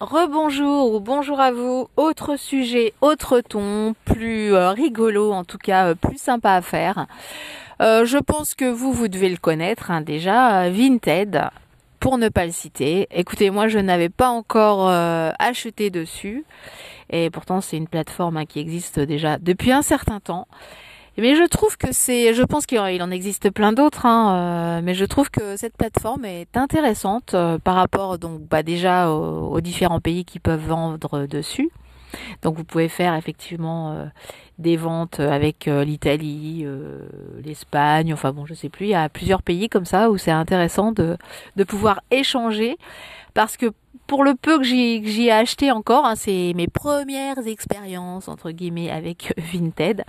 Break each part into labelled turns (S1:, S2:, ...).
S1: Rebonjour ou bonjour à vous. Autre sujet, autre ton, plus euh, rigolo, en tout cas euh, plus sympa à faire. Euh, je pense que vous, vous devez le connaître hein, déjà. Vinted, pour ne pas le citer. Écoutez, moi, je n'avais pas encore acheté dessus. Et pourtant, c'est une plateforme hein, qui existe déjà depuis un certain temps. Mais je trouve que c'est, je pense qu'il en existe plein d'autres, hein, euh, mais je trouve que cette plateforme est intéressante euh, par rapport donc bah déjà aux, différents pays qui peuvent vendre dessus. Donc vous pouvez faire effectivement euh, des ventes avec l'Italie, l'Espagne, enfin bon je sais plus, il y a plusieurs pays comme ça où c'est intéressant de, de pouvoir échanger parce que pour le peu que j'y ai acheté encore, hein, c'est mes premières expériences entre guillemets avec Vinted.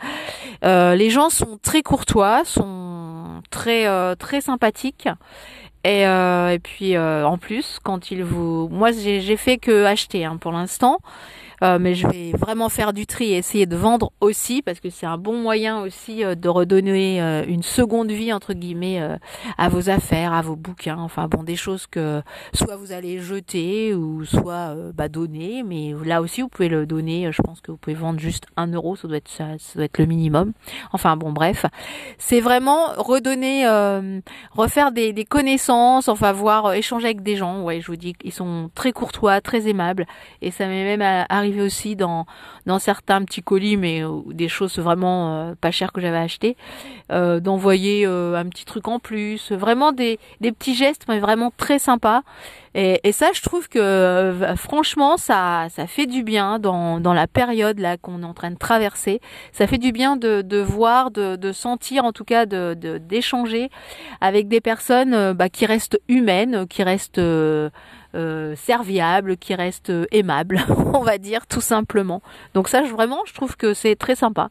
S1: Euh, les gens sont très courtois, sont très euh, très sympathiques. Et, euh, et puis en plus, quand ils vous, moi j'ai fait que acheter hein, pour l'instant. Euh, mais je vais vraiment faire du tri et essayer de vendre aussi parce que c'est un bon moyen aussi euh, de redonner euh, une seconde vie entre guillemets à vos affaires, à vos bouquins, enfin bon des choses que soit vous allez jeter ou soit bah, donner, mais là aussi vous pouvez le donner. Je pense que vous pouvez vendre juste un euro, ça doit être ça, doit être le minimum. Enfin bon bref, c'est vraiment redonner, refaire des, des connaissances, enfin voir échanger avec des gens. Ouais, je vous dis qu'ils sont très courtois, très aimables et ça m'est même arrivé aussi dans dans certains petits colis, mais euh, des choses vraiment euh, pas chères que j'avais achetées, euh, d'envoyer un petit truc en plus, vraiment des, des petits gestes, mais vraiment très sympas. Et, et, ça, je trouve que franchement, ça, ça fait du bien dans, dans la période là qu'on est en train de traverser. Ça fait du bien de, de voir, de, de sentir, en tout cas, de d'échanger avec des personnes bah, qui restent humaines, qui restent euh, serviable, qui reste euh, aimable, on va dire tout simplement. Donc ça, je, vraiment, je trouve que c'est très sympa.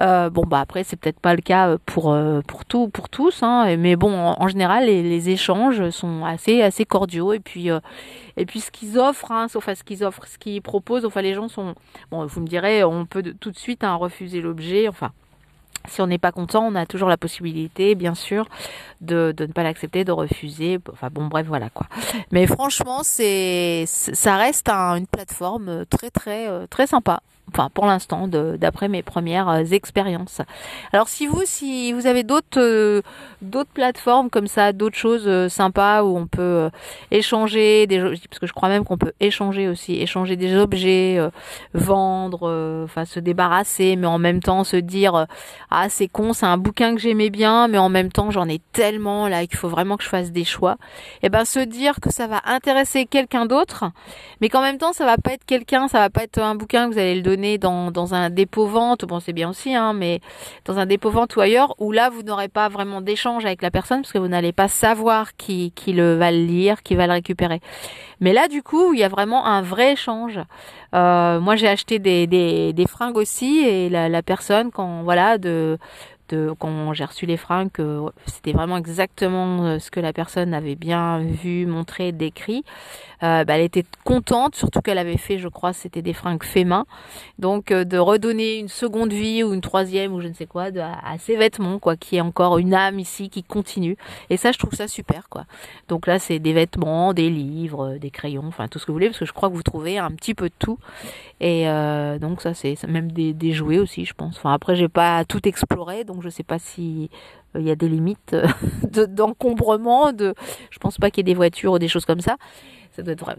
S1: Euh, bon bah après, c'est peut-être pas le cas pour pour tout, pour tous, hein, mais bon, en, général, les, échanges sont assez assez cordiaux et puis et puis ce qu'ils offrent, hein, sauf à ce qu'ils offrent, ce qu'ils proposent, enfin les gens sont bon, vous me direz, on peut tout de suite hein, refuser l'objet, enfin si on n'est pas content, on a toujours la possibilité, bien sûr, de, ne pas l'accepter, de refuser. Enfin bon, bref, voilà quoi. Mais franchement, c'est, ça reste une plateforme très très euh, très sympa enfin pour l'instant d'après mes premières euh, expériences. Alors si vous si vous avez d'autres euh, d'autres plateformes comme ça, d'autres choses euh, sympas où on peut échanger des parce que je crois même qu'on peut échanger aussi, échanger des objets, vendre, enfin se débarrasser mais en même temps se dire ah c'est con, c'est un bouquin que j'aimais bien mais en même temps j'en ai tellement là qu'il faut vraiment que je fasse des choix. Et eh ben se dire que ça va intéresser quelqu'un d'autre mais qu'en même temps ça va pas être quelqu'un, ça va pas être un bouquin que vous allez le donner dans, un dépôt vente, bon c'est bien aussi, hein, mais dans un dépôt vente ou ailleurs, où là vous n'aurez pas vraiment d'échange avec la personne parce que vous n'allez pas savoir qui, qui le va le lire, qui va le récupérer. Mais là du coup, il y a vraiment un vrai échange. Euh, moi j'ai acheté des, des, fringues aussi et la personne quand voilà de quand j'ai reçu les fringues, c'était vraiment exactement euh, ce que la personne avait bien vu, montré, décrit. Euh, bah, elle était contente, surtout qu'elle avait fait, je crois, c'était des fringues fait main. Donc euh, de redonner une seconde vie ou une troisième ou je ne sais quoi à, ces vêtements, quoi, qui est encore une âme ici qui continue. Et ça, je trouve ça super, quoi. Donc là, c'est des vêtements, des livres, des crayons, enfin tout ce que vous voulez, parce que je crois que vous trouvez un petit peu de tout. Et donc ça, c'est même des, jouets aussi, je pense. Enfin après, j'ai pas tout exploré, je sais pas si euh, il y a des limites euh, d'encombrement. De, je pense pas qu'il y ait des voitures ou des choses comme ça.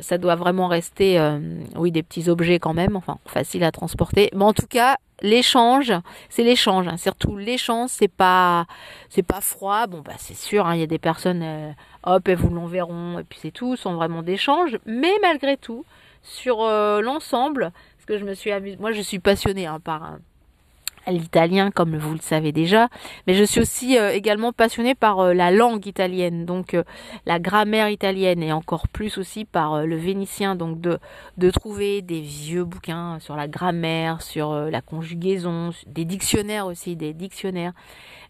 S1: Ça doit, vraiment rester, euh, oui, des petits objets quand même, enfin, facile à transporter. Mais en tout cas, l'échange, c'est l'échange. Hein. Surtout l'échange, c'est pas, pas froid. Bon, bah, c'est sûr, hein, il y a des personnes, hop, elles vous l'enverront, et puis c'est tout, sont vraiment d'échange. Mais malgré tout, sur l'ensemble, parce que je me suis amusée, moi, je suis passionnée hein, par l'italien comme vous le savez déjà, mais je suis aussi euh, également passionnée par euh, la langue italienne, donc euh, la grammaire italienne et encore plus aussi par le vénitien, donc de, de trouver des vieux bouquins sur la grammaire, sur la conjugaison, des dictionnaires aussi, des dictionnaires,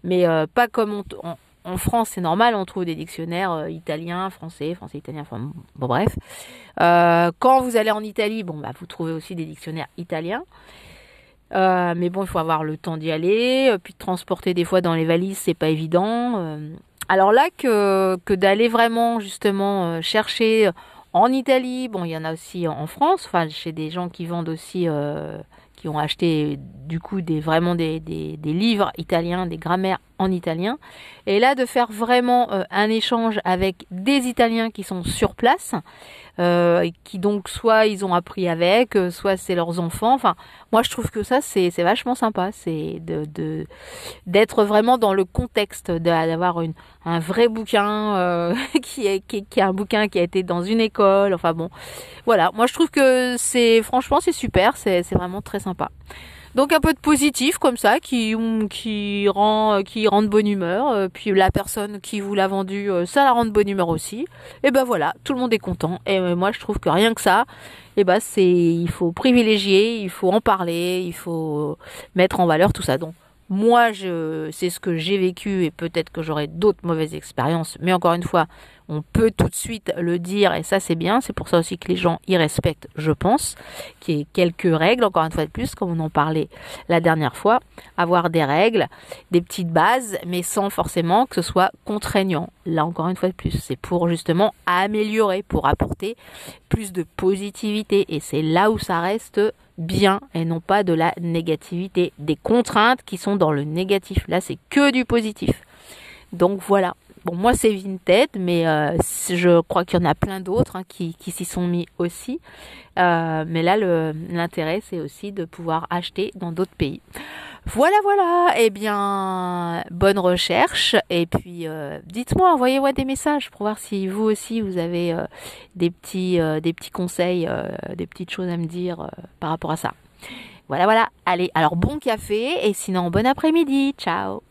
S1: mais pas comme en, France, c'est normal, on trouve des dictionnaires italiens, français, français, italien, enfin bon bref. quand vous allez en Italie, bon bah vous trouvez aussi des dictionnaires italiens. Euh, mais bon, il faut avoir le temps d'y aller, euh, puis de transporter des fois dans les valises, c'est pas évident. Euh. alors là, que, d'aller vraiment justement chercher en Italie, bon, il y en a aussi en France, enfin, chez des gens qui vendent aussi, qui ont acheté du coup des vraiment des, des livres italiens, des grammaires en italien. Et là, de faire vraiment euh, un échange avec des Italiens qui sont sur place, euh, qui donc soit ils ont appris avec, euh, soit c'est leurs enfants. Enfin, moi je trouve que ça c'est vachement sympa, c'est de d'être vraiment dans le contexte, d'avoir un vrai bouquin euh, qui est qui, qui est un bouquin qui a été dans une école. Enfin bon, voilà. Moi je trouve que c'est franchement c'est super, c'est vraiment très sympa. Donc un peu de positif comme ça qui rend qui rend de bonne humeur. Euh, puis la personne qui vous l'a vendu, euh, ça la rend de bonne humeur aussi. Et ben voilà, tout le monde est content. Et euh, moi je trouve que rien que ça, et ben c'est il faut privilégier, il faut en parler, il faut mettre en valeur tout ça. Donc moi, je, c'est ce que j'ai vécu et peut-être que j'aurai d'autres mauvaises expériences. Mais encore une fois, on peut tout de suite le dire et ça c'est bien. C'est pour ça aussi que les gens y respectent, je pense. Qu'il y ait quelques règles, encore une fois de plus, comme on en parlait la dernière fois. Avoir des règles, des petites bases, mais sans forcément que ce soit contraignant. Là encore une fois de plus, c'est pour justement améliorer, pour apporter plus de positivité. Et c'est là où ça reste bien et non pas de la négativité, des contraintes qui sont dans le négatif. Là, c'est que du positif. Donc voilà. Bon, moi c'est Vinted, mais euh, je crois qu'il y en a plein d'autres hein, qui, qui s'y sont mis aussi. Euh, mais là, l'intérêt, c'est aussi de pouvoir acheter dans d'autres pays. Voilà, voilà. Eh bien, bonne recherche. Et puis, euh, dites-moi, envoyez-moi des messages pour voir si vous aussi vous avez euh, des petits, euh, des petits conseils, des petites choses à me dire par rapport à ça. Voilà, voilà. Allez, alors bon café et sinon bon après-midi. Ciao.